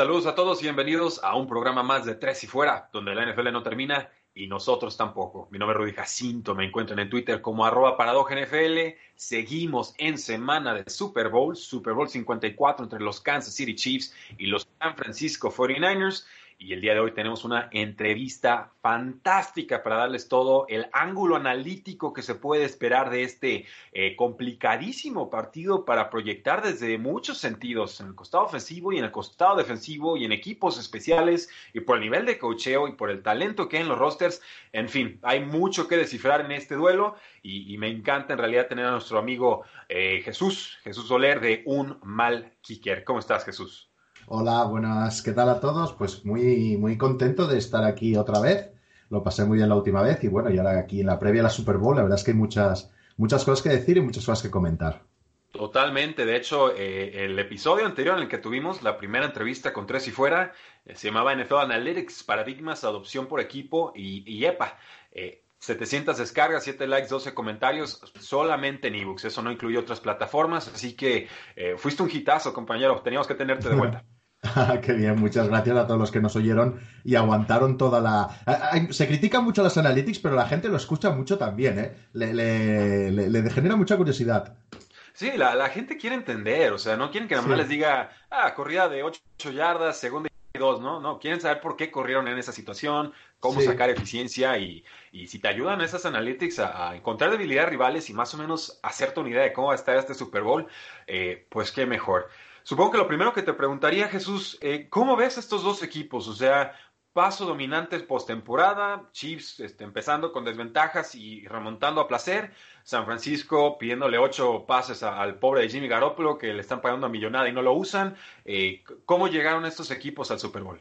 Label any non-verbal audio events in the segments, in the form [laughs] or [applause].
Saludos a todos y bienvenidos a un programa más de Tres y Fuera, donde la NFL no termina y nosotros tampoco. Mi nombre es Rudy Jacinto, me encuentran en Twitter como arroba NFL. Seguimos en semana de Super Bowl, Super Bowl 54 entre los Kansas City Chiefs y los San Francisco 49ers. Y el día de hoy tenemos una entrevista fantástica para darles todo el ángulo analítico que se puede esperar de este eh, complicadísimo partido para proyectar desde muchos sentidos, en el costado ofensivo y en el costado defensivo y en equipos especiales y por el nivel de cocheo y por el talento que hay en los rosters. En fin, hay mucho que descifrar en este duelo y, me encanta en realidad tener a nuestro amigo eh, Jesús, Jesús Soler de Un Mal Kicker. ¿Cómo estás, Jesús? Hola, buenas, ¿qué tal a todos? Pues muy, muy contento de estar aquí otra vez. Lo pasé muy bien la última vez y bueno, y ahora aquí en la previa a la Super Bowl, la verdad es que hay muchas, muchas cosas que decir y muchas cosas que comentar. Totalmente, de hecho, eh, el episodio anterior en el que tuvimos la primera entrevista con Tres y Fuera eh, se llamaba NFL Analytics, Paradigmas, Adopción por Equipo y, y EPA. 700 eh, descargas, 7 likes, 12 comentarios, solamente en ebooks. Eso no incluye otras plataformas, así que fuiste un hitazo, compañero. Teníamos que tenerte de vuelta. [laughs] [laughs] Qué bien, muchas gracias a todos los que nos oyeron y aguantaron toda la... Se critican mucho las analytics, pero la gente lo escucha mucho también, ¿eh? Le, le, genera mucha curiosidad. Sí, la, gente quiere entender, o sea, no quieren que nada más les diga, ah, corrida de 8 yardas, segunda y 2, ¿no? No, quieren saber por qué corrieron en esa situación, cómo sacar eficiencia y, y, si te ayudan esas analytics a, encontrar debilidades rivales y más o menos hacerte una idea de cómo va a estar este Super Bowl, eh, pues qué mejor. Supongo que lo primero que te preguntaría, Jesús, eh, ¿cómo ves estos dos equipos? O sea, paso dominante postemporada, Chiefs este, empezando con desventajas y remontando a placer, San Francisco pidiéndole ocho pases al pobre Jimmy Garoppolo que le están pagando a millonada y no lo usan. Eh, ¿Cómo llegaron estos equipos al Super Bowl?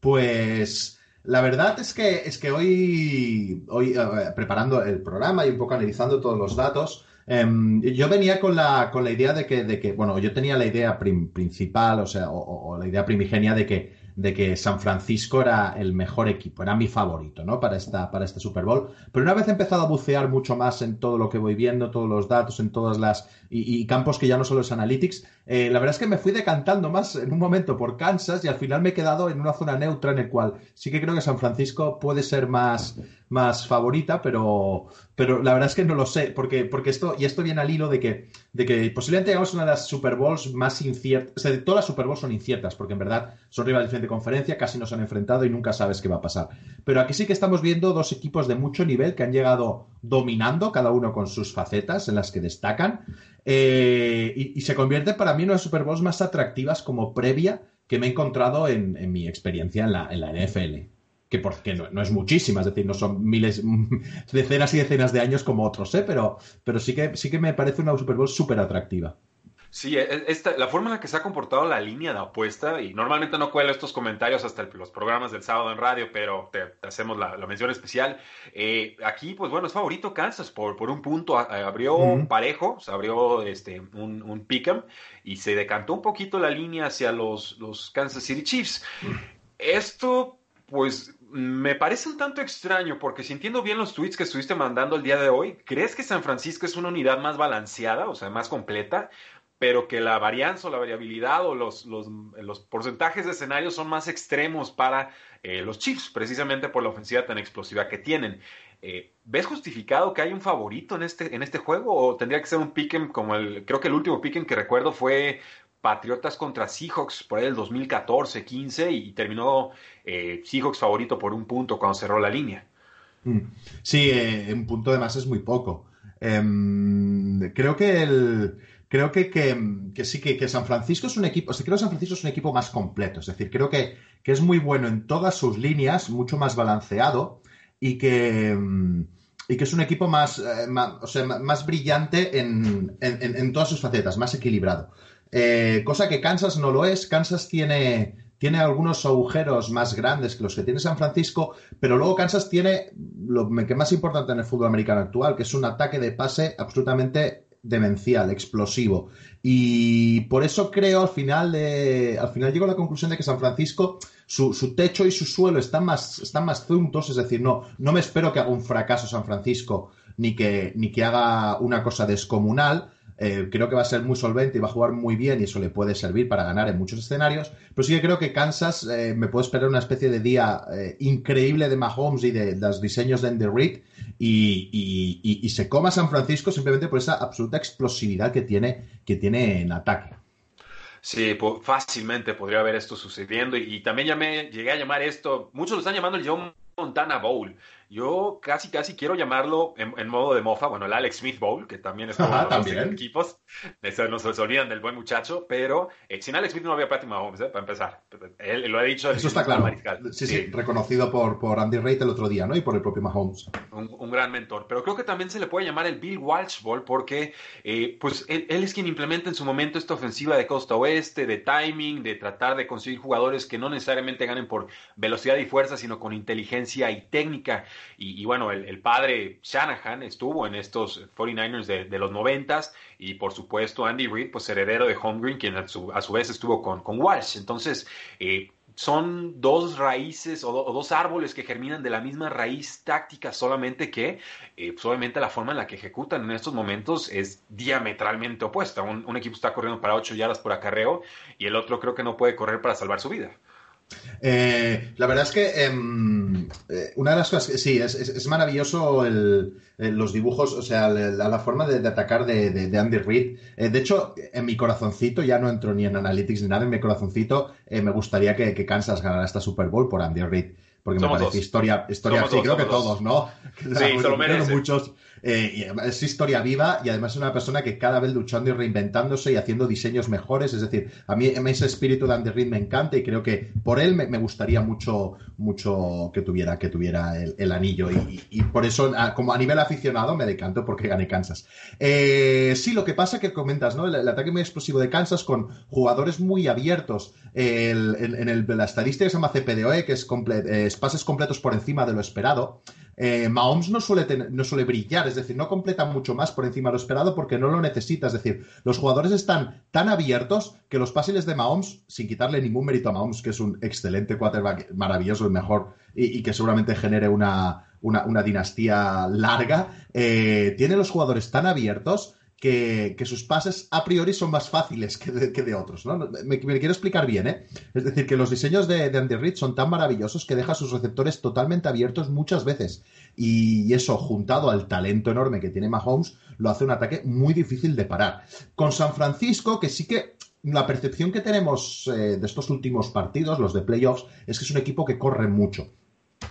Pues la verdad es que, es que hoy, hoy preparando el programa y un poco analizando todos los datos, Em, yo venía con la, con la idea de que, de que, bueno, yo tenía la idea principal, o sea, o, la idea primigenia de que, de que San Francisco era el mejor equipo, era mi favorito, ¿no? Para, esta, para este Super Bowl. Pero una vez he empezado a bucear mucho más en todo lo que voy viendo, todos los datos, en todas las. y, campos que ya no solo es analytics, eh, la verdad es que me fui decantando más en un momento por Kansas y al final me he quedado en una zona neutra en el cual sí que creo que San Francisco puede ser más más favorita, pero, pero la verdad es que no lo sé, porque, porque esto, y esto viene al hilo de que, de que posiblemente tengamos una de las Super Bowls más inciertas, o sea, todas las Super Bowls son inciertas, porque en verdad son rivales de conferencia, casi nos han enfrentado y nunca sabes qué va a pasar. Pero aquí sí que estamos viendo dos equipos de mucho nivel que han llegado dominando, cada uno con sus facetas en las que destacan, eh, y, se convierte para mí en una de las Super Bowls más atractivas como previa que me he encontrado en, en mi experiencia en la, en la NFL que porque no, no, es muchísima, es decir, no son miles, [laughs] decenas y decenas de años como otros, ¿eh? pero, pero sí, que, sí que me parece una Super Bowl súper atractiva. Sí, e, esta, la forma en la que se ha comportado la línea de apuesta, y normalmente no cuelo estos comentarios hasta los programas del sábado en radio, pero te, hacemos la, mención especial. Eh, aquí, pues bueno, es favorito Kansas por, por un punto. abrió un parejo, se abrió este, un, un pick'em y se decantó un poquito la línea hacia los, los Kansas City Chiefs. Esto, pues me parece un tanto extraño porque si entiendo bien los tweets que estuviste mandando el día de hoy, ¿crees que San Francisco es una unidad más balanceada, o sea, más completa, pero que la varianza o la variabilidad o los, los, porcentajes de escenario son más extremos para eh, los Chiefs, precisamente por la ofensiva tan explosiva que tienen? Eh, ¿Ves justificado que hay un favorito en este, en este juego o tendría que ser un pick'em como el, creo que el último pick'em que recuerdo fue Patriotas contra Seahawks por ahí el 2014-15 y terminó eh, Seahawks favorito por un punto cuando cerró la línea. Mm. Sí, eh, un punto de más es muy poco. Em, creo que el, creo que, que, sí que, San Francisco es un equipo, creo que San Francisco es un equipo más completo, es decir, creo que, es muy bueno en todas sus líneas, mucho más balanceado y que, y que es un equipo más, eh, o sea, más brillante en, en, todas sus facetas, más equilibrado. Eh, cosa que Kansas no lo es. Kansas tiene, tiene algunos agujeros más grandes que los que tiene San Francisco, pero luego Kansas tiene lo que más importante en el fútbol americano actual, que es un ataque de pase absolutamente demencial, explosivo. Y por eso creo al final, al final llego a la conclusión de que San Francisco, su, techo y su suelo están más, están más juntos, es decir, no, no me espero que haga un fracaso San Francisco ni que, ni que haga una cosa descomunal, eh, creo que va a ser muy solvente y va a jugar muy bien y eso le puede servir para ganar en muchos escenarios. Pero sí que creo que Kansas eh, me puede esperar una especie de día eh, increíble de Mahomes y de, los diseños de Andy Reid y, se coma San Francisco simplemente por esa absoluta explosividad que tiene, que tiene en ataque. Sí, fácilmente podría haber esto sucediendo y, también me llegué a llamar esto, muchos lo están llamando el John Montana Bowl. Yo casi, casi quiero llamarlo en, modo de mofa, bueno, el Alex Smith Bowl, que también es como los equipos, no se olvidan del buen muchacho, pero eh, sin Alex Smith no había Patrick Mahomes, eh, para empezar. Él lo ha dicho. Eso está claro. Sí, sí, reconocido por, por Andy Reid el otro día, ¿no? Y por el propio Mahomes. Un, gran mentor. Pero creo que también se le puede llamar el Bill Walsh Bowl porque, eh, pues, él, él, es quien implementa en su momento esta ofensiva de costa oeste, de timing, de tratar de conseguir jugadores que no necesariamente ganen por velocidad y fuerza, sino con inteligencia y técnica. Y, bueno, el, padre Shanahan estuvo en estos 49ers de, los noventas y por supuesto Andy Reid, pues heredero de Holmgren, quien a su, vez estuvo con, con Walsh. Entonces, eh, son dos raíces o, dos árboles que germinan de la misma raíz táctica, solamente que eh, pues, la forma en la que ejecutan en estos momentos es diametralmente opuesta. Un, un equipo está corriendo para 8 yardas por acarreo y el otro creo que no puede correr para salvar su vida. Eh, la verdad es que em, eh, una de las cosas que sí, es, maravilloso los dibujos, o sea, la, forma de, atacar de, Andy Reid. Eh, de hecho, en mi corazoncito, ya no entro ni en Analytics ni nada, en mi corazoncito me gustaría que, Kansas ganara esta Super Bowl por Andy Reid. Porque me parece historia, historia sí, creo que todos, ¿no? [laughs] Sí, se lo Muchos, eh, es historia viva y además es una persona que cada vez luchando y reinventándose y haciendo diseños mejores. Es decir, a mí ese espíritu de Andy Reid me encanta y creo que por él me, gustaría mucho, mucho que tuviera, que tuviera el, anillo. Y, por eso, como a nivel aficionado, me decanto porque gane Kansas. Eh, sí, lo que pasa que comentas, ¿no? El, ataque muy explosivo de Kansas con jugadores muy abiertos. en, la estadística que se llama CPDOE, que es eh, pases completos por encima de lo esperado. Eh, Mahomes no suele, no suele brillar, es decir, no completa mucho más por encima de lo esperado porque no lo necesita. Es decir, los jugadores están tan abiertos que los pases de Mahomes, sin quitarle ningún mérito a Mahomes, que es un excelente quarterback, maravilloso, el mejor, y, que seguramente genere una, una, dinastía larga, eh, tiene los jugadores tan abiertos que, sus pases a priori son más fáciles que de, otros. ¿no? Me, quiero explicar bien, ¿eh? Es decir, que los diseños de, Andy Reid son tan maravillosos que deja sus receptores totalmente abiertos muchas veces. Y eso, juntado al talento enorme que tiene Mahomes, lo hace un ataque muy difícil de parar. Con San Francisco, que sí que la percepción que tenemos eh, de estos últimos partidos, los de playoffs, es que es un equipo que corre mucho.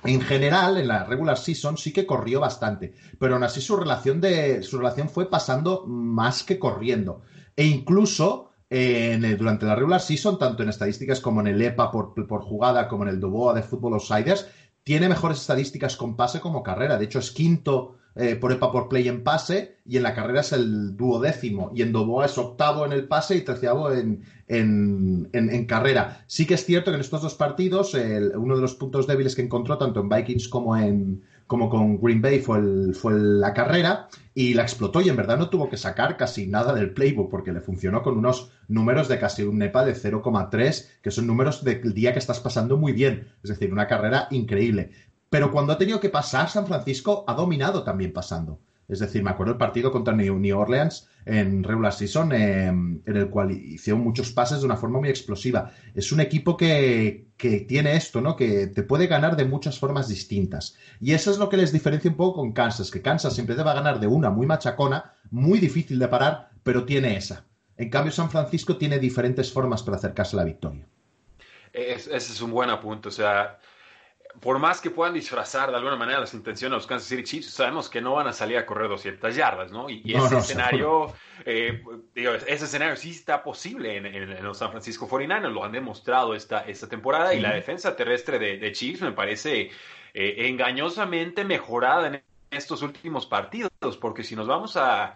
En general, en la regular season sí que corrió bastante, pero aún así su relación, de, su relación fue pasando más que corriendo. E incluso durante la regular season, tanto en estadísticas como en el EPA por, por jugada, como en el Duboa de Football Outsiders, tiene mejores estadísticas con pase como carrera. De hecho, es quinto eh, por EPA por play en pase y en la carrera es el duodécimo y en Doboa es octavo en el pase y treceavo en, en, carrera. Sí que es cierto que en estos dos partidos uno de los puntos débiles que encontró tanto en Vikings como en como con Green Bay fue, el, fue la carrera y la explotó y en verdad no tuvo que sacar casi nada del playbook porque le funcionó con unos números de casi un NEPA de 0,3 que son números del día que estás pasando muy bien, es decir, una carrera increíble. Pero cuando ha tenido que pasar, San Francisco ha dominado también pasando. Es decir, me acuerdo el partido contra New Orleans en regular season, em, en el cual hicieron muchos pases de una forma muy explosiva. Es un equipo que, que, tiene esto, ¿no? Que te puede ganar de muchas formas distintas. Y eso es lo que les diferencia un poco con Kansas, que Kansas siempre te va a ganar de una muy machacona, muy difícil de parar, pero tiene esa. En cambio, San Francisco tiene diferentes formas para acercarse a la victoria. ese es un buen apunte. O sea, por más que puedan disfrazar de alguna manera las intenciones de los Kansas City Chiefs, sabemos que no van a salir a correr 200 yardas, ¿no? Y, ese escenario, eh, ese escenario sí está posible en, los San Francisco 49ers, lo han demostrado esta, esta temporada, y la defensa terrestre de, Chiefs me parece eh, engañosamente mejorada en estos últimos partidos, porque si nos vamos a,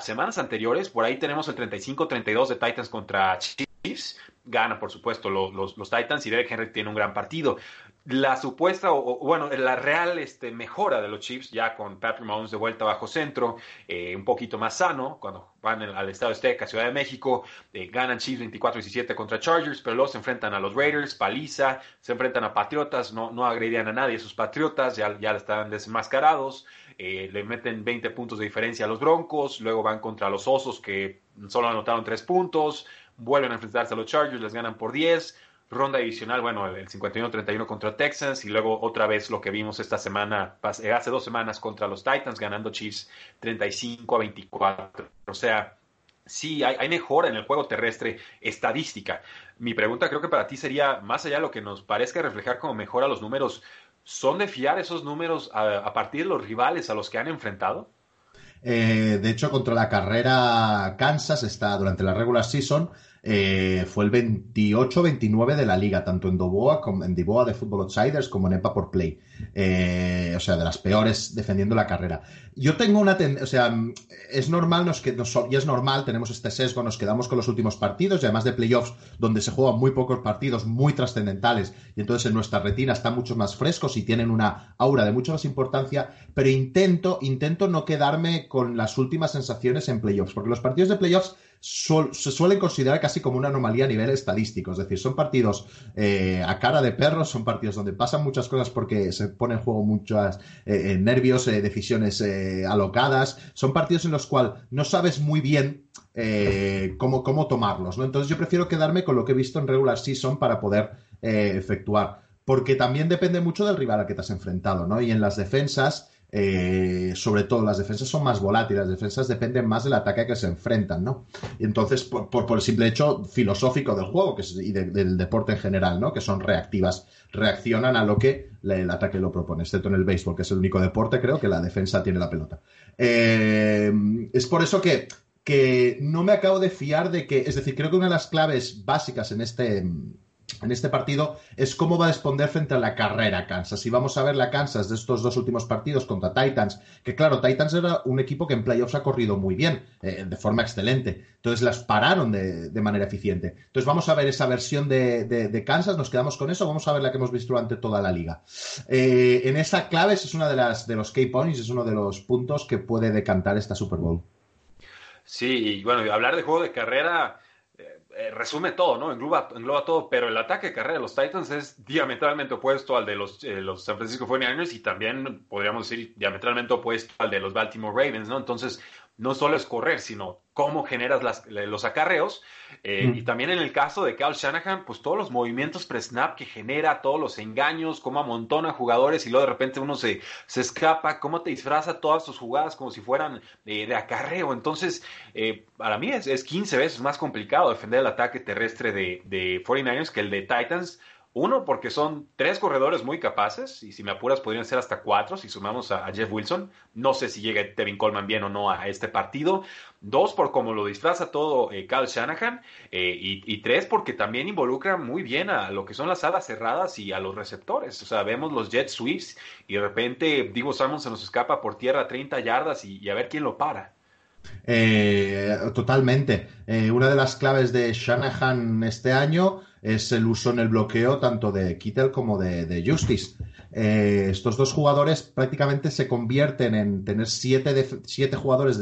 semanas anteriores, por ahí tenemos el 35-32 de Titans contra Chiefs, gana por supuesto los, los, Titans y Derek Henry tiene un gran partido. La supuesta, o, bueno, la real este, mejora de los Chiefs, ya con Patrick Mahomes de vuelta bajo centro, eh, un poquito más sano, cuando van al Estado Azteca, Ciudad de México, eh, ganan Chiefs 24-17 contra Chargers, pero luego se enfrentan a los Raiders, paliza, se enfrentan a Patriotas, no, no agredían a nadie sus Patriotas, ya, ya están desmascarados, eh, le meten 20 puntos de diferencia a los Broncos, luego van contra los Osos que solo anotaron 3 puntos, vuelven a enfrentarse a los Chargers, les ganan por 10, ronda adicional, bueno, el 51-31 contra Texans y luego otra vez lo que vimos esta semana, eh, hace dos semanas contra los Titans, ganando Chiefs 35 a 24. O sea, sí, hay, mejora en el juego terrestre estadística. Mi pregunta creo que para ti sería, más allá de lo que nos parezca reflejar como mejora los números, ¿son de fiar esos números a, partir de los rivales a los que han enfrentado? Eh, de hecho, contra la carrera Kansas está durante la regular season eh, fue el 28-29 de la liga, tanto en Doboa como en Diboa de Football Outsiders como en EPA por Play. Eh, o sea, de las peores defendiendo la carrera. Yo tengo una tendencia, o sea, es normal, nos que, y es normal, tenemos este sesgo, nos quedamos con los últimos partidos y además de playoffs donde se juegan muy pocos partidos muy trascendentales y entonces en nuestra retina están mucho más frescos y tienen una aura de mucha más importancia, pero intento, intento no quedarme con las últimas sensaciones en playoffs, porque los partidos de playoffs se suelen considerar casi como una anomalía a nivel estadístico. Es decir, son partidos eh, a cara de perros, son partidos donde pasan muchas cosas porque se pone en juego muchos eh, nervios, eh, decisiones alocadas. Son partidos en los cuales no sabes muy bien cómo, cómo tomarlos. ¿no? Entonces yo prefiero quedarme con lo que he visto en regular season para poder efectuar. Porque también depende mucho del rival al que te has enfrentado, ¿no? Y en las defensas, eh, sobre todo las defensas son más volátiles, las defensas dependen más del ataque que se enfrentan, ¿no? Entonces, por, el simple hecho filosófico del juego que y del deporte en general, ¿no? Que son reactivas, reaccionan a lo que el ataque lo propone, excepto en el béisbol, que es el único deporte, creo, que la defensa tiene la pelota. Eh, es por eso que, que no me acabo de fiar de que, es decir, creo que una de las claves básicas en este este partido es cómo va a responder frente a la carrera Kansas. Y vamos a ver la Kansas de estos dos últimos partidos contra Titans, que claro, Titans era un equipo que en playoffs ha corrido muy bien, eh, de forma excelente. Entonces las pararon de, manera eficiente. Entonces vamos a ver esa versión de, Kansas, nos quedamos con eso, vamos a ver la que hemos visto durante toda la liga. Eh, en esa clave es una de las de los key points, es uno de los puntos que puede decantar esta Super Bowl. Sí, y bueno, hablar de juego de carrera eh, resume todo, ¿no? Engloba, engloba todo, pero el ataque de carrera de los Titans es diametralmente opuesto al de los, eh, los San Francisco 49ers y también podríamos decir diametralmente opuesto al de los Baltimore Ravens, ¿no? Entonces, no solo es correr, sino cómo generas los acarreos. Eh, y también en el caso de Kyle Shanahan, pues todos los movimientos pre-snap que genera, todos los engaños, cómo amontona jugadores y luego de repente uno se, se escapa, cómo te disfraza todas tus jugadas como si fueran eh, de acarreo. Entonces, eh, para mí es, es, 15 veces más complicado defender el ataque terrestre de, de 49ers que el de Titans uno, porque son tres corredores muy capaces, y si me apuras podrían ser hasta cuatro si sumamos a, Jeff Wilson. No sé si llega Tevin Coleman bien o no a este partido. Dos, por cómo lo disfraza todo eh, Kyle Shanahan. Eh, y, tres, porque también involucra muy bien a lo que son las alas cerradas y a los receptores. O sea, vemos los jet sweeps y de repente Divo Samuel se nos escapa por tierra a 30 yardas y, a ver quién lo para. Eh, totalmente. una de las claves de Shanahan este año es el uso en el bloqueo tanto de Kittel como de, Justice. Eh, estos dos jugadores prácticamente se convierten en tener siete, siete jugadores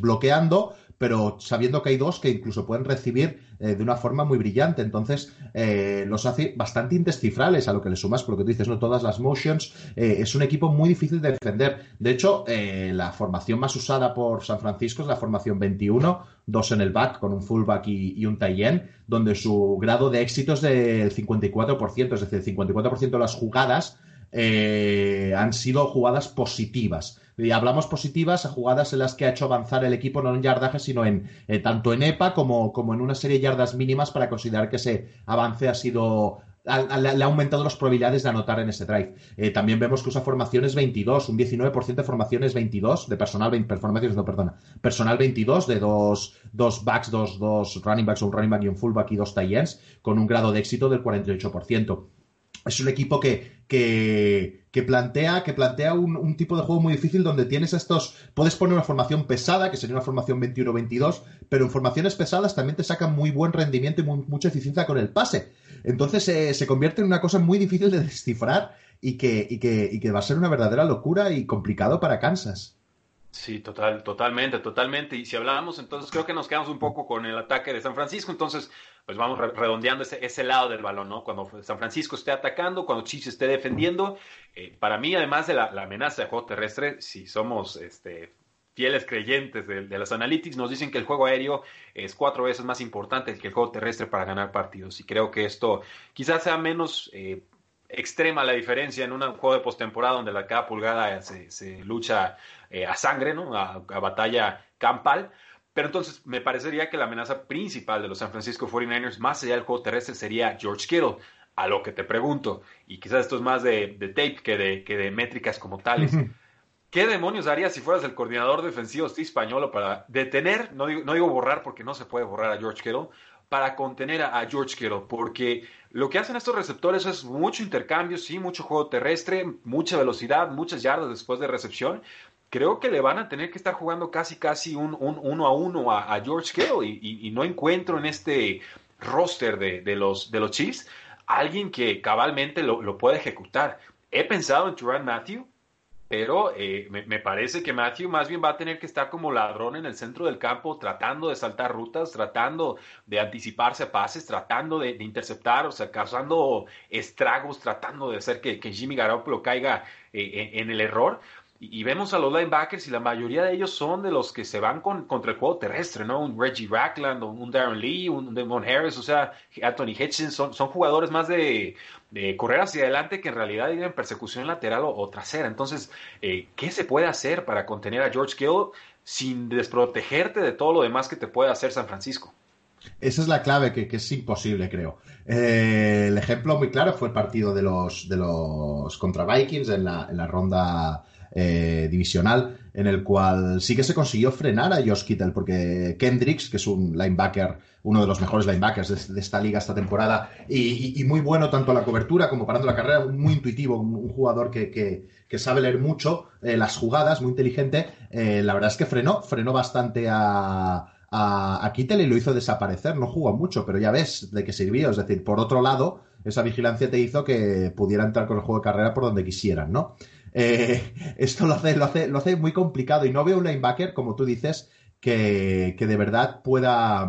bloqueando, pero sabiendo que hay dos que incluso pueden recibir eh, de una forma muy brillante. Entonces, eh, los hace bastante indescifrables a lo que le sumas, por lo que tú dices, ¿no? Todas las motions. es un equipo muy difícil de defender. De hecho, la formación más usada por San Francisco es la formación 21, dos en el back con un fullback y, un tie donde su grado de éxito es del 54%, es decir, el 54% de las jugadas eh, han sido jugadas positivas. Hablamos positivas a jugadas en las que ha hecho avanzar el equipo no en yardaje, sino en eh, tanto en EPA como, como en una serie de yardas mínimas para considerar que ese avance ha sido le ha aumentado las probabilidades de anotar en ese drive. Eh, también vemos que usa formaciones 22, un 19% de formaciones 22, de personal, formaciones, no, perdona, personal 22, de dos, dos backs, dos, dos running backs, un running back y un fullback y dos tight ends, con un grado de éxito del 48%. Es un equipo que, que, que plantea, que plantea un, tipo de juego muy difícil donde tienes estos. Puedes poner una formación pesada, que sería una formación 21-22, pero en formaciones pesadas también te sacan muy buen rendimiento y mucha eficiencia con el pase. Entonces eh, se convierte en una cosa muy difícil de [laughs] descifrar y que, y que, y que va a ser una verdadera locura y complicado para Kansas. Sí, total, totalmente, totalmente. Y si hablamos, entonces creo que nos quedamos un poco con el ataque de San Francisco. Entonces, pues vamos redondeando ese, ese lado del balón, ¿no? Cuando San Francisco esté atacando, cuando Chiefs esté defendiendo. Eh, para mí, además de la, amenaza de juego terrestre, si somos este, fieles creyentes de, de, las analytics, nos dicen que el juego aéreo es cuatro veces más importante que el juego terrestre para ganar partidos. Y creo que esto quizás sea menos eh, extrema la diferencia en un juego de postemporada donde la cada pulgada se, lucha eh, a sangre, ¿no? A, batalla campal. Pero entonces me parecería que la amenaza principal de los San Francisco 49ers, más allá del juego terrestre, sería George Kittle. A lo que te pregunto, y quizás esto es más de, tape que de, que de métricas como tales. ¿Qué demonios harías si fueras el coordinador defensivo español para detener, no digo, no digo borrar porque no se puede borrar a George Kittle, para contener a, George Kittle, porque lo que hacen estos receptores es mucho intercambio, sí, mucho juego terrestre, mucha velocidad, muchas yardas después de recepción. Creo que le van a tener que estar jugando casi, casi un, uno a uno a, George Kittle y, no encuentro en este roster de, los, de los Chiefs alguien que cabalmente lo, lo pueda ejecutar. He pensado en Turan Matthew, pero eh, me, parece que Matthew más bien va a tener que estar como ladrón en el centro del campo, tratando de saltar rutas, tratando de anticiparse a pases, tratando de, interceptar, o sea, causando estragos, tratando de hacer que, Jimmy Garoppolo caiga eh, en, el error. Y, vemos a los linebackers y la mayoría de ellos son de los que se van con, contra el juego terrestre, ¿no? Un Reggie Rackland, un Darren Lee, un Demon Harris, o sea, Anthony Hitchens, son, son jugadores más de, correr hacia adelante que en realidad ir en persecución lateral o, trasera. Entonces, eh, ¿qué se puede hacer para contener a George Kittle sin desprotegerte de todo lo demás que te puede hacer San Francisco? Esa es la clave, que, es imposible, creo. Eh, el ejemplo muy claro fue el partido de los, de los contra Vikings en la, en la ronda eh, divisional, en el cual sí que se consiguió frenar a Josh Kittle, porque Kendricks, que es un linebacker, uno de los mejores linebackers de, esta liga esta temporada, y, muy bueno tanto a la cobertura como parando la carrera, muy intuitivo, un, jugador que, sabe leer mucho eh, las jugadas, muy inteligente, eh, la verdad es que frenó, frenó bastante a, a, Kittel y lo hizo desaparecer. No jugó mucho, pero ya ves de qué sirvió. Es decir, por otro lado, esa vigilancia te hizo que pudiera entrar con el juego de carrera por donde quisieran, ¿no? Eh, [laughs] esto lo hace, lo, hace, lo hace muy complicado y no veo un linebacker, como tú dices, que, de verdad pueda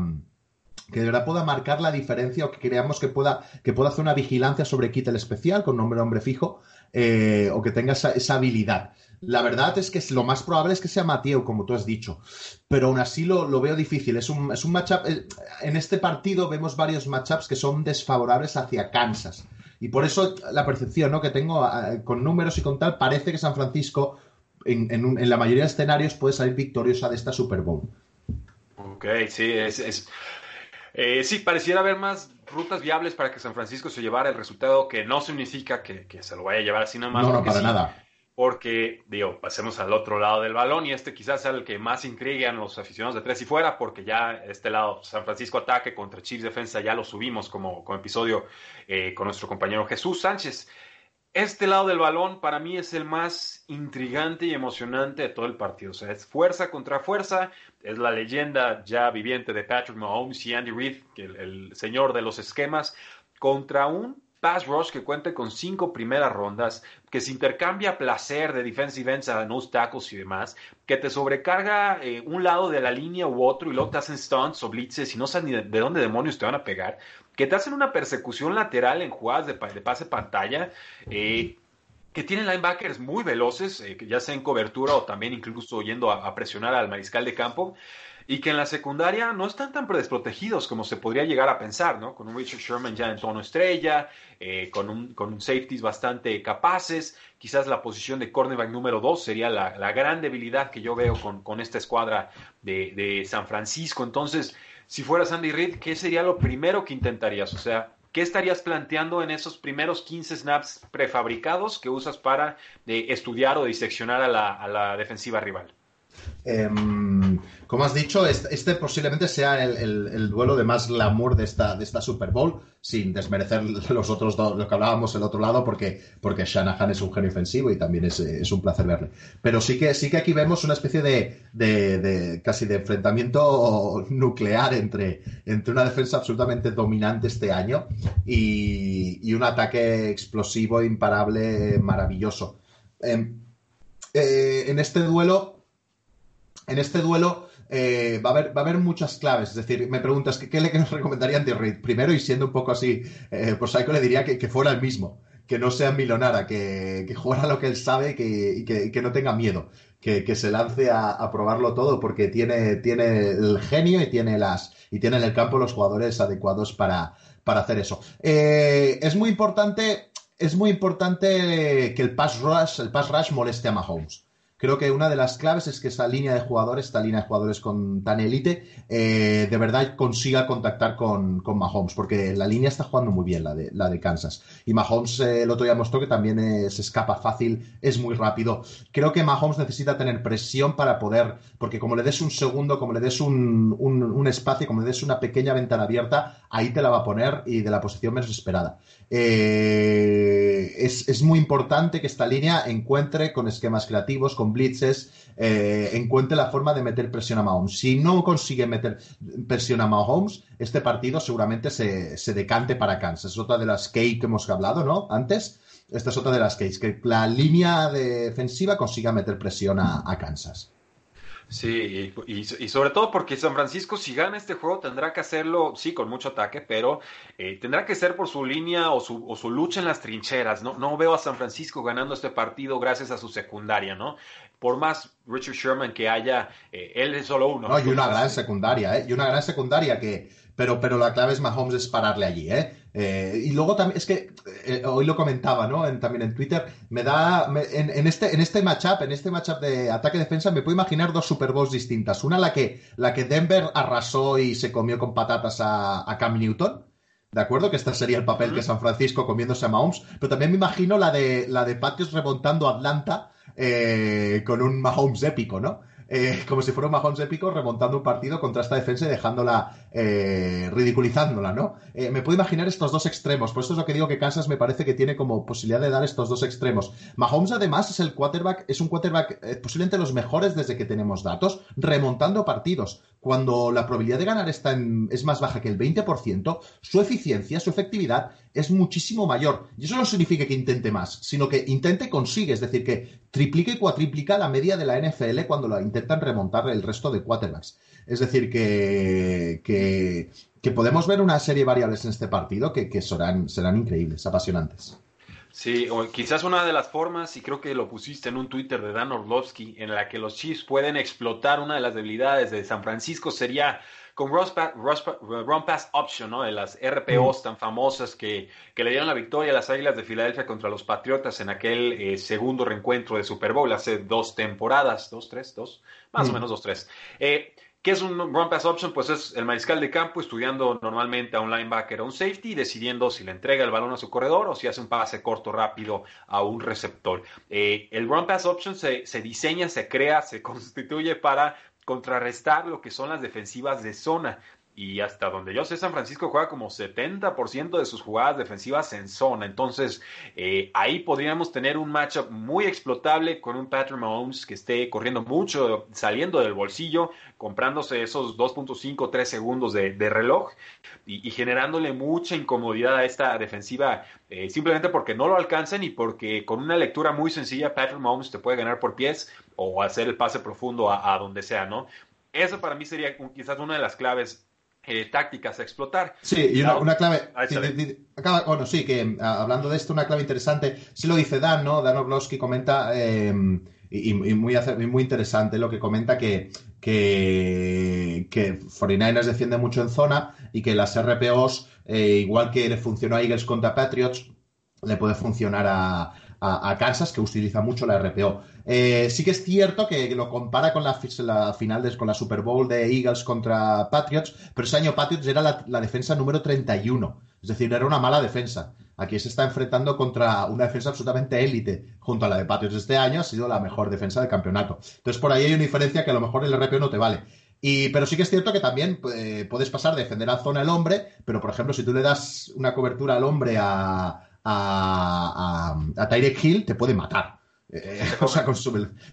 que de verdad pueda marcar la diferencia o que creamos que pueda, que pueda hacer una vigilancia sobre Kittel especial con nombre hombre fijo eh, o que tenga esa, habilidad. La verdad es que lo más probable es que sea Mateo, como tú has dicho, pero aún así lo, veo difícil. Es un, es un matchup. Eh, en este partido vemos varios matchups que son desfavorables hacia Kansas. Y por eso la percepción ¿no? que tengo con números y con tal, parece que San Francisco en, la mayoría de escenarios puede salir victoriosa de esta Super Bowl. Ok, sí, es, eh, sí, pareciera haber más rutas viables para que San Francisco se llevara el resultado, que no significa que, se lo vaya a llevar así nomás. No, no, para nada porque, digo, pasemos al otro lado del balón y este quizás sea el que más intrigue a los aficionados de tres y fuera, porque ya este lado, San Francisco ataque contra Chiefs defensa, ya lo subimos como, episodio eh, con nuestro compañero Jesús Sánchez. Este lado del balón para mí es el más intrigante y emocionante de todo el partido. O sea, es fuerza contra fuerza, es la leyenda ya viviente de Patrick Mahomes y Andy Reid, el señor de los esquemas, contra un pass rush que cuente con cinco primeras rondas, que se intercambia placer de defensive ends a nose tackles y demás, que te sobrecarga eh, un lado de la línea u otro y luego te hacen stunts o blitzes y no sabes ni de, dónde demonios te van a pegar, que te hacen una persecución lateral en jugadas de, pase pantalla, eh, que tienen linebackers muy veloces, eh, ya sea en cobertura o también incluso yendo a presionar al mariscal de campo y que en la secundaria no están tan desprotegidos como se podría llegar a pensar, ¿no? Con un Richard Sherman ya en tono estrella, eh, con, un, con safeties bastante capaces, quizás la posición de cornerback número dos sería la, la gran debilidad que yo veo con, con esta escuadra de, de, San Francisco. Entonces, si fueras Andy Reid, ¿qué sería lo primero que intentarías? O sea, ¿qué estarías planteando en esos primeros 15 snaps prefabricados que usas para de estudiar o diseccionar a la, a la defensiva rival? Em, como has dicho, este, posiblemente sea el, duelo de más glamour de esta, de esta Super Bowl, sin desmerecer los otros dos, lo que hablábamos el otro lado, porque, porque Shanahan es un genio ofensivo y también es, un placer verle. Pero sí que, sí que aquí vemos una especie de, casi de enfrentamiento nuclear entre, entre una defensa absolutamente dominante este año y, un ataque explosivo, imparable, maravilloso. Em, eh, en este duelo en este duelo eh, va, a haber, va, a haber, muchas claves. Es decir, me preguntas, ¿qué, le recomendaría Andy Reid? Primero, y siendo un poco así, eh, por Psycho le diría que, fuera el mismo, que no sea milonara, que, que lo que él sabe y que, no tenga miedo, que, se lance a, probarlo todo porque tiene, tiene el genio y tiene, las, y tiene en el campo los jugadores adecuados para, para hacer eso. Eh, es muy importante. Es muy importante que el pass rush, el pass rush moleste a Mahomes creo que una de las claves es que esta línea de jugadores, esta línea de jugadores con tan élite, eh, de verdad consiga contactar con, con, Mahomes, porque la línea está jugando muy bien, la de, la de Kansas. Y Mahomes eh, el otro día mostró que también se escapa fácil, es muy rápido. Creo que Mahomes necesita tener presión para poder, porque como le des un segundo, como le des un, un, espacio, como le des una pequeña ventana abierta, ahí te la va a poner y de la posición menos esperada. Eh, es, es muy importante que esta línea encuentre con esquemas creativos, con blitzes, eh, encuentre la forma de meter presión a Mahomes. Si no consigue meter presión a Mahomes, este partido seguramente se, decante para Kansas. Es otra de las cake que hemos hablado, ¿no? Antes. Esta es otra de las cakes, que la línea defensiva consiga meter presión a Kansas. Sí, y, sobre todo porque San Francisco si gana este juego tendrá que hacerlo, sí, con mucho ataque, pero eh, tendrá que ser por su línea o su, o su, lucha en las trincheras. No, no veo a San Francisco ganando este partido gracias a su secundaria, ¿no? Por más Richard Sherman que haya, eh, él es solo uno. No, y una gran secundaria, ¿eh? Y una gran secundaria que, pero, pero la clave es Mahomes es pararle allí, ¿eh? Eh, y luego también, es que eh, hoy lo comentaba, ¿no? también en Twitter, me da, en, este, en este matchup, en este matchup de ataque-defensa, me puedo imaginar dos Super Bowls distintas. Una la que, la que Denver arrasó y se comió con patatas a, Cam Newton. ¿De acuerdo? Que este sería el papel que San Francisco comiéndose a Mahomes. Pero también me imagino la de, la de Patriots remontando a Atlanta eh, con un Mahomes épico, ¿no? Eh, como si fuera un Mahomes épico remontando un partido contra esta defensa y dejándola, eh, ridiculizándola, ¿no? Eh, me puedo imaginar estos dos extremos, por eso es lo que digo que Kansas me parece que tiene como posibilidad de dar estos dos extremos. Mahomes además es el quarterback, es un quarterback posiblemente los mejores desde que tenemos datos, remontando partidos. Cuando la probabilidad de ganar está es más baja que el 20%, su eficiencia, su efectividad es muchísimo mayor. Y eso no significa que intente más, sino que intente consigue, es decir, que triplique y cuatriplica la media de la NFL cuando la intentan remontar el resto de quarterbacks. Es decir, que, que, podemos ver una serie de variables en este partido que, serán, serán increíbles, apasionantes. Sí, o quizás una de las formas, y creo que lo pusiste en un Twitter de Dan Orlovsky, en la que los Chiefs pueden explotar una de las debilidades de San Francisco sería con Run Pass Option, ¿no? De las RPOs mm. tan famosas que, que, le dieron la victoria a las Águilas de Filadelfia contra los Patriotas en aquel eh, segundo reencuentro de Super Bowl hace dos temporadas, dos, tres, dos, más o mm. menos dos, tres. Eh, ¿Qué es un run pass option? Pues es el mariscal de campo estudiando normalmente a un linebacker o un safety y decidiendo si le entrega el balón a su corredor o si hace un pase corto rápido a un receptor. Eh, el run pass option se, se, diseña, se crea, se [laughs] constituye para contrarrestar lo que son las defensivas de zona. Y hasta donde yo sé, San Francisco juega como 70% de sus jugadas defensivas en zona. Entonces, eh, ahí podríamos tener un matchup muy explotable con un Patrick Mahomes que esté corriendo mucho, saliendo del bolsillo, comprándose esos 2.5, 3 segundos de, reloj y, generándole mucha incomodidad a esta defensiva, eh, simplemente porque no lo alcanzan y porque con una lectura muy sencilla, Patrick Mahomes te puede ganar por pies o hacer el pase profundo a, donde sea, ¿no? Eso para mí sería quizás una de las claves eh, tácticas a explotar. Sí, y una, clave. bueno, sí, que hablando de esto, una clave interesante, sí lo dice Dan, ¿no? Dan Oblowski comenta, em, y, muy, muy interesante lo que comenta que, que, que 49ers defiende mucho en zona y que las RPOs, eh, igual que le funcionó a Eagles contra Patriots, le puede funcionar a, a, Kansas, que utiliza mucho la RPO. Eh, sí que es cierto que lo compara con la, final, de, con la Super Bowl de Eagles contra Patriots, pero ese año Patriots era la, defensa número 31. Es decir, era una mala defensa. Aquí se está enfrentando contra una defensa absolutamente élite. Junto a la de Patriots este año ha sido la mejor defensa del campeonato. Entonces por ahí hay una diferencia que a lo mejor el RPO no te vale. Y, pero sí que es cierto que también eh, puedes pasar de defender a zona el hombre, pero por ejemplo, si tú le das una cobertura al hombre a, a, a, Tyrek Hill, te puede matar. Eh, [laughs] o sea,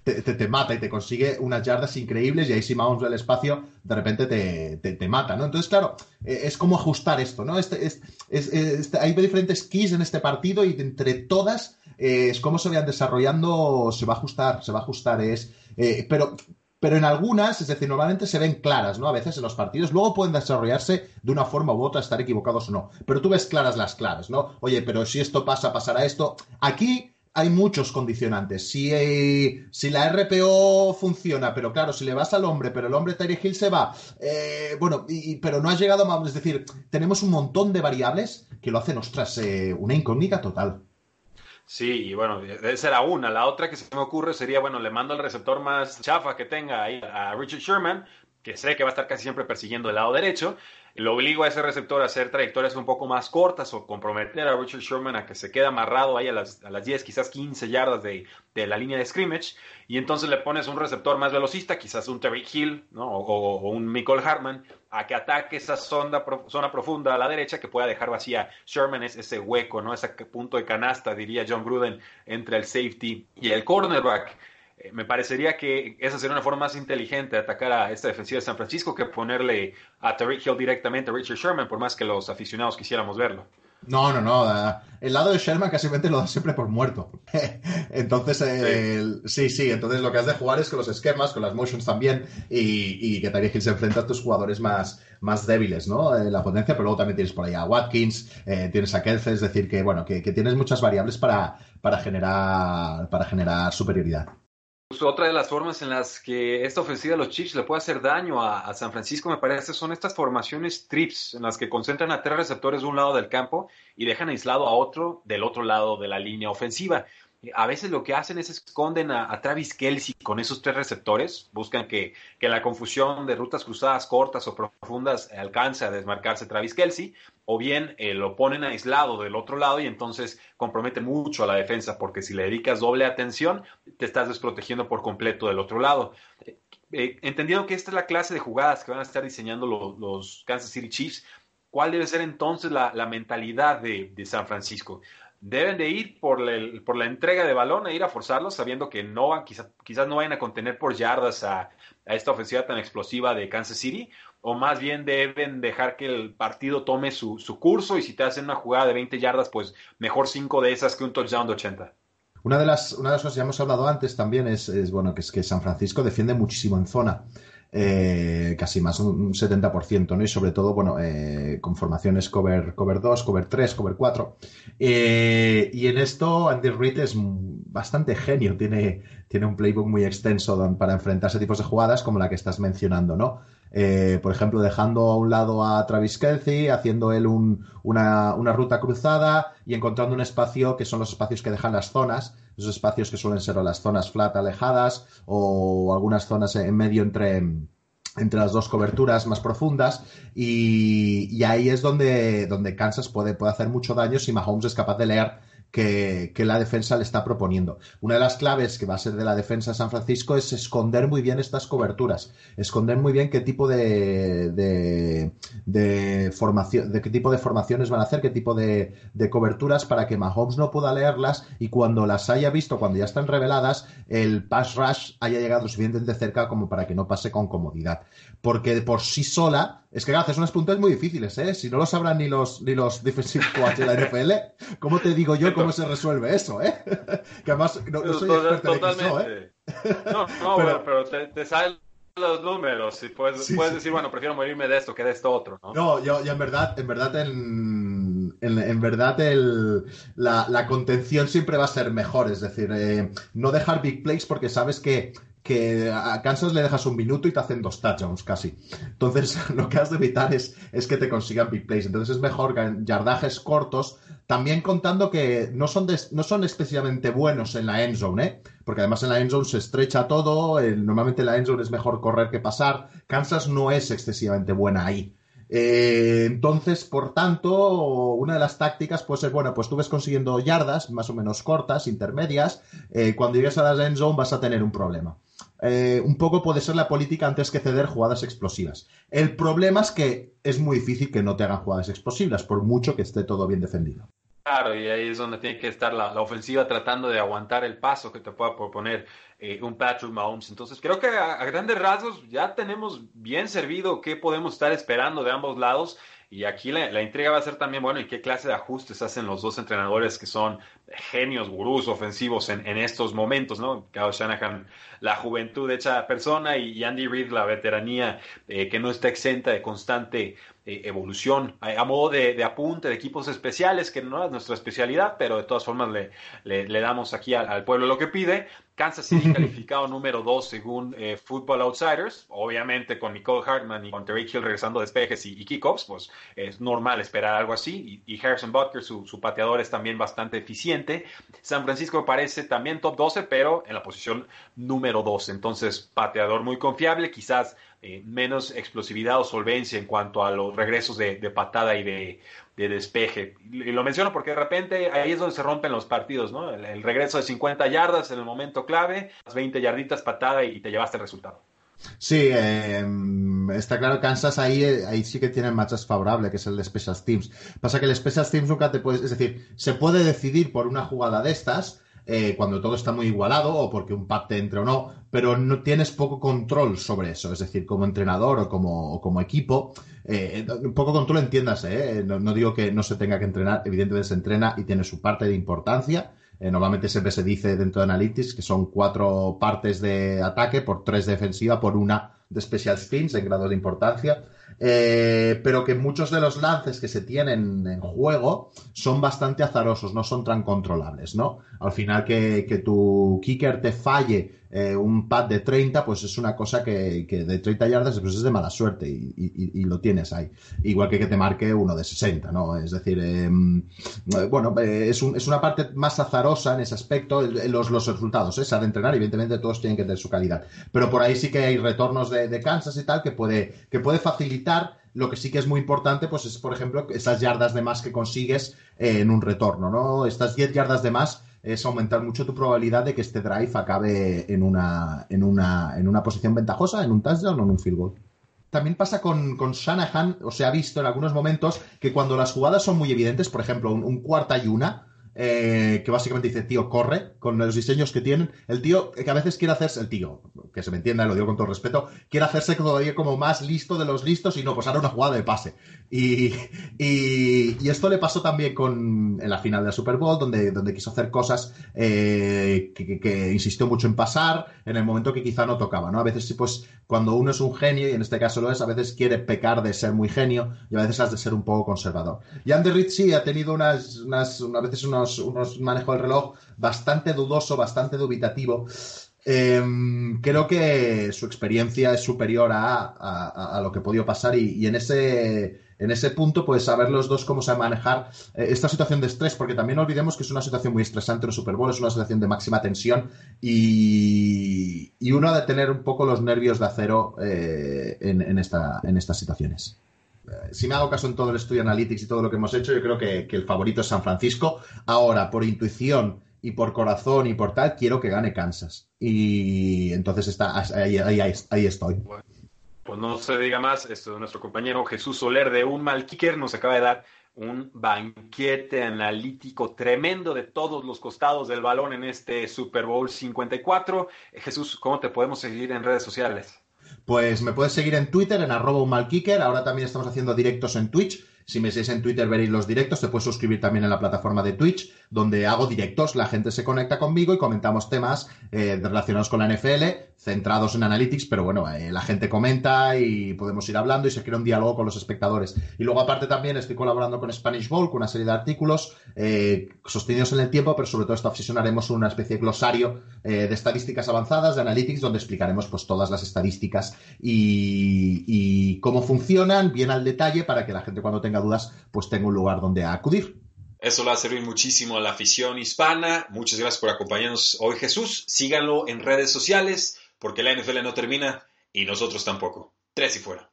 te, te, mata y te consigue unas yardas increíbles y ahí si Mahomes ve el espacio, de repente te, te, mata, ¿no? Entonces, claro, eh, es como ajustar esto, ¿no? Este, es, este, hay diferentes keys en este partido y entre todas es cómo se vayan desarrollando, se va a ajustar, se va a ajustar, es... pero pero en algunas, es decir, normalmente se ven claras, ¿no? A veces en los partidos, luego pueden desarrollarse de una forma u otra, estar equivocados o no, pero tú ves claras las claves, ¿no? Oye, pero si esto pasa, pasará esto. Aquí hay muchos condicionantes. Si, eh, si la RPO funciona, pero claro, si le vas al hombre, pero el hombre Terry Hill se va, eh, bueno, pero no ha llegado a... Es decir, tenemos un montón de variables que lo hacen, ostras, eh, una incógnita total. Sí, y bueno, esa era una. La otra que se me ocurre sería, bueno, le mando el receptor más chafa que tenga ahí a Richard Sherman, que sé que va a estar casi siempre persiguiendo el lado derecho, lo obligo a ese receptor a hacer trayectorias un poco más cortas o comprometer a Richard Sherman a que se quede amarrado ahí a las, a las 10, quizás 15 yardas de, de, la línea de scrimmage, y entonces le pones un receptor más velocista, quizás un Terry Hill ¿no? o, un Michael Hartman, a que ataque esa zona, zona profunda a la derecha que pueda dejar vacía Sherman, es ese hueco, ¿no? ese punto de canasta, diría John Gruden, entre el safety y el cornerback. Eh, me parecería que esa sería una forma más inteligente de atacar a esta defensiva de San Francisco que ponerle a Tariq Hill directamente a Richard Sherman, por más que los aficionados quisiéramos verlo. No, no, no. El lado de Sherman casi lo da siempre por muerto. [laughs] entonces, sí. sí. entonces lo que has de jugar es con los esquemas, con las motions también, y, que Tariq Hill se enfrenta a tus jugadores más, más débiles, ¿no? Eh, la potencia, pero luego también tienes por ahí a Watkins, eh, tienes a Kelce, es decir, que bueno, que, tienes muchas variables para, para, generar, para generar superioridad. Otra de las formas en las que esta ofensiva de los Chiefs le puede hacer daño a, San Francisco, me parece, son estas formaciones trips, en las que concentran a tres receptores de un lado del campo y dejan aislado a otro del otro lado de la línea ofensiva a veces lo que hacen es esconden a, Travis Kelsey con esos tres receptores, buscan que, que, la confusión de rutas cruzadas cortas o profundas alcance a desmarcarse Travis Kelsey, o bien eh, lo ponen aislado del otro lado y entonces compromete mucho a la defensa, porque si le dedicas doble atención, te estás desprotegiendo por completo del otro lado. Eh, eh, entendiendo que esta es la clase de jugadas que van a estar diseñando los, Kansas City Chiefs, ¿cuál debe ser entonces la, mentalidad de, de San Francisco? Deben de ir por la, por la entrega de balón e ir a forzarlos, sabiendo que no quizás, quizás no vayan a contener por yardas a, esta ofensiva tan explosiva de Kansas City, o más bien deben dejar que el partido tome su, su curso y si te hacen una jugada de 20 yardas, pues mejor 5 de esas que un touchdown de 80. Una de las, una de las cosas que ya hemos hablado antes también es, es, bueno, que es que San Francisco defiende muchísimo en zona. Eh, casi más un 70%, ¿no? Y sobre todo, bueno, eh, con formaciones cover, cover 2, cover 3, cover 4. Eh, y en esto Andy Reid es bastante genio, tiene, tiene un playbook muy extenso para enfrentarse a tipos de jugadas como la que estás mencionando, ¿no? por ejemplo, dejando a un lado a Travis Kelsey, haciendo él una, una, ruta cruzada y encontrando un espacio que son los espacios que dejan las zonas, esos espacios que suelen ser las zonas flat alejadas o algunas zonas en medio entre, entre las dos coberturas más profundas y, ahí es donde, donde Kansas puede, puede hacer mucho daño si Mahomes es capaz de leer que, la defensa le está proponiendo. Una de las claves que va a ser de la defensa de San Francisco es esconder muy bien estas coberturas, esconder muy bien qué tipo de, de, formación, de qué tipo de formaciones van a hacer, qué tipo de, coberturas para que Mahomes no pueda leerlas y cuando las haya visto, cuando ya están reveladas, el pass rush haya llegado suficientemente cerca como para que no pase con comodidad. Porque por sí sola, es que haces unas puntas muy difíciles, ¿eh? Si no lo sabrán ni los, ni los defensive coach de la NFL, ¿cómo te digo yo cómo se resuelve eso, eh? [laughs] que además no, soy experto Totalmente. ¿eh? No, no, [laughs] pero, pero te, te salen los números y puedes, puedes decir, bueno, prefiero morirme de esto que de esto otro, ¿no? No, yo, yo en verdad, en verdad, en, en, verdad el, la, la, contención siempre va a ser mejor, es decir, eh, no dejar big plays porque sabes que que a Kansas le dejas un minuto y te hacen dos touchdowns casi. Entonces, [laughs] lo que has de evitar es, es que te consigan big plays. Entonces, es mejor yardajes cortos, también contando que no son, no son excesivamente buenos en la end zone, ¿eh? porque además en la end zone se estrecha todo, normalmente en la end zone es mejor correr que pasar. Kansas no es excesivamente buena ahí. Eh, entonces, por tanto, una de las tácticas puede ser, bueno, pues tú ves consiguiendo yardas más o menos cortas, intermedias, eh, cuando llegues a la end zone vas a tener un problema. Eh, un poco puede ser la política antes que ceder jugadas explosivas. El problema es que es muy difícil que no te hagan jugadas explosivas, por mucho que esté todo bien defendido. Claro, y ahí es donde tiene que estar la, ofensiva tratando de aguantar el paso que te pueda proponer eh, un Patrick Mahomes. Entonces creo que a, grandes rasgos ya tenemos bien servido qué podemos estar esperando de ambos lados. Y aquí la, la, intriga va a ser también, bueno, y qué clase de ajustes hacen los dos entrenadores que son genios, gurús ofensivos en, en estos momentos, ¿no? Kyle Shanahan, la juventud hecha persona y Andy Reid, la veteranía eh, que no está exenta de constante eh, evolución. A, modo de, apunte de equipos especiales, que no es nuestra especialidad, pero de todas formas le, le, damos aquí al, pueblo lo que pide. Kansas City [laughs] calificado número 2 según eh, Football Outsiders, obviamente con Nicole Hartman y con Terry Hill regresando despejes y, y kickoffs, pues es normal esperar algo así. Y, Harrison Butker, su, su pateador, es también bastante eficiente. San Francisco parece también top 12, pero en la posición número 12. Entonces, pateador muy confiable, quizás eh, menos explosividad o solvencia en cuanto a los regresos de, patada y de, despeje. Y lo menciono porque de repente ahí es donde se rompen los partidos, ¿no? El, regreso de 50 yardas en el momento clave, las 20 yarditas patada y te llevaste el resultado. Sí, eh, está claro, Kansas ahí, ahí sí que tienen matches favorables, que es el de Special Teams. Pasa que el Special Teams nunca te puedes, es decir, se puede decidir por una jugada de estas, eh, cuando todo está muy igualado o porque un pad te o no, pero no tienes poco control sobre eso. Es decir, como entrenador o como, como equipo, eh, poco control entiéndase. ¿eh? No, no, digo que no se tenga que entrenar, evidentemente se entrena y tiene su parte de importancia. Eh, normalmente siempre se dice dentro de Analytics que son cuatro partes de ataque por tres de defensiva por una de special spins en grado de importancia. Eh, pero que muchos de los lances que se tienen en juego son bastante azarosos, no son tan controlables, ¿no? Al final que, que tu kicker te falle eh, un pad de 30, pues es una cosa que, de 30 yardas pues es de mala suerte y, lo tienes ahí. Igual que que te marque uno de 60, ¿no? Es decir, em, bueno, eh, es, es, una parte más azarosa en ese aspecto, los, los resultados, ¿eh? Se de entrenar, evidentemente todos tienen que tener su calidad. Pero por ahí sí que hay retornos de, de Kansas y tal que puede, que puede facilitar lo que sí que es muy importante, pues es, por ejemplo, esas yardas de más que consigues en un retorno, ¿no? Estas 10 yardas de más es aumentar mucho tu probabilidad de que este drive acabe en una, en una, en una posición ventajosa, en un touchdown o en un field goal. También pasa con, con Shanahan, o se ha visto en algunos momentos, que cuando las jugadas son muy evidentes, por ejemplo, un cuarta y una, eh, que básicamente dice, tío, corre con los diseños que tienen. El tío, que a veces quiere hacerse, el tío, que se me entienda, lo digo con todo respeto, quiere hacerse todavía como más listo de los listos y no, pues ahora una jugada de pase. Y, esto le pasó también con, en la final de la Super Bowl, donde, donde quiso hacer cosas eh, que, insistió mucho en pasar en el momento que quizá no tocaba, ¿no? A veces, pues, cuando uno es un genio, y en este caso lo es, a veces quiere pecar de ser muy genio y a veces has de ser un poco conservador. Y Andy sí ha tenido unas, unas, a veces unos unos, manejos del reloj bastante dudoso, bastante dubitativo. Em, creo que su experiencia es superior a, lo que podido pasar y, en ese en ese punto, pues saber los dos cómo se manejar eh, esta situación de estrés, porque también no olvidemos que es una situación muy estresante en el Super Bowl, es una situación de máxima tensión y, uno ha de tener un poco los nervios de acero eh, en, esta, en estas situaciones. Eh, si me hago caso en todo el estudio Analytics y todo lo que hemos hecho, yo creo que, el favorito es San Francisco. Ahora, por intuición y por corazón y por tal, quiero que gane Kansas. Y entonces está ahí, ahí, estoy. pues no se diga más, esto nuestro compañero Jesús Soler de Un Mal Kicker nos acaba de dar un banquete analítico tremendo de todos los costados del balón en este Super Bowl 54. Jesús, ¿cómo te podemos seguir en redes sociales? Pues me puedes seguir en Twitter, en arroba malkicker. Ahora también estamos haciendo directos en Twitch. Si me seguís en Twitter veréis los directos. Te puedes suscribir también en la plataforma de Twitch, donde hago directos. La gente se conecta conmigo y comentamos temas eh, relacionados con la NFL, centrados en analytics, pero bueno, eh, la gente comenta y podemos ir hablando y se crea un diálogo con los espectadores. Y luego aparte también estoy colaborando con Spanish Bowl, con una serie de artículos eh, sostenidos en el tiempo, pero sobre todo esta obsesión haremos una especie de glosario de estadísticas avanzadas, de analytics, donde explicaremos pues todas las estadísticas y, cómo funcionan bien al detalle para que la gente cuando tenga dudas, pues tengo un lugar donde acudir. Eso le va a servir muchísimo a la afición hispana. Muchas gracias por acompañarnos hoy, Jesús. Síganlo en redes sociales porque la NFL no termina y nosotros tampoco. Tres y fuera.